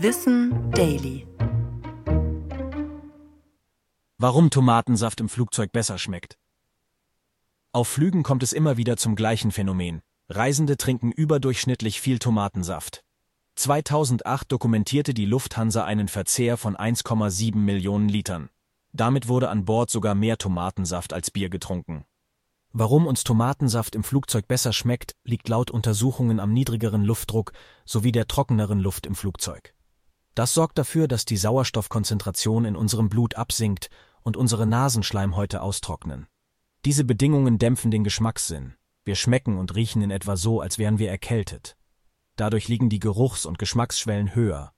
Wissen Daily. Warum Tomatensaft im Flugzeug besser schmeckt. Auf Flügen kommt es immer wieder zum gleichen Phänomen. Reisende trinken überdurchschnittlich viel Tomatensaft. 2008 dokumentierte die Lufthansa einen Verzehr von 1,7 Millionen Litern. Damit wurde an Bord sogar mehr Tomatensaft als Bier getrunken. Warum uns Tomatensaft im Flugzeug besser schmeckt, liegt laut Untersuchungen am niedrigeren Luftdruck sowie der trockeneren Luft im Flugzeug. Das sorgt dafür, dass die Sauerstoffkonzentration in unserem Blut absinkt und unsere Nasenschleimhäute austrocknen. Diese Bedingungen dämpfen den Geschmackssinn. Wir schmecken und riechen in etwa so, als wären wir erkältet. Dadurch liegen die Geruchs- und Geschmacksschwellen höher.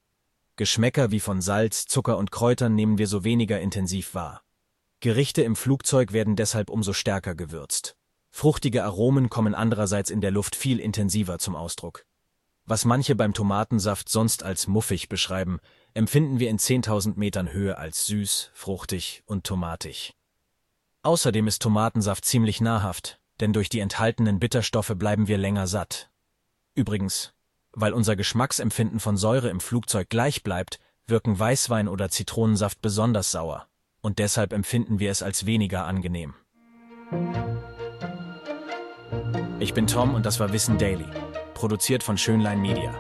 Geschmäcker wie von Salz, Zucker und Kräutern nehmen wir so weniger intensiv wahr. Gerichte im Flugzeug werden deshalb umso stärker gewürzt. Fruchtige Aromen kommen andererseits in der Luft viel intensiver zum Ausdruck. Was manche beim Tomatensaft sonst als muffig beschreiben, empfinden wir in 10.000 Metern Höhe als süß, fruchtig und tomatig. Außerdem ist Tomatensaft ziemlich nahrhaft, denn durch die enthaltenen Bitterstoffe bleiben wir länger satt. Übrigens, weil unser Geschmacksempfinden von Säure im Flugzeug gleich bleibt, wirken Weißwein oder Zitronensaft besonders sauer und deshalb empfinden wir es als weniger angenehm. Ich bin Tom und das war Wissen Daily, produziert von Schönlein Media.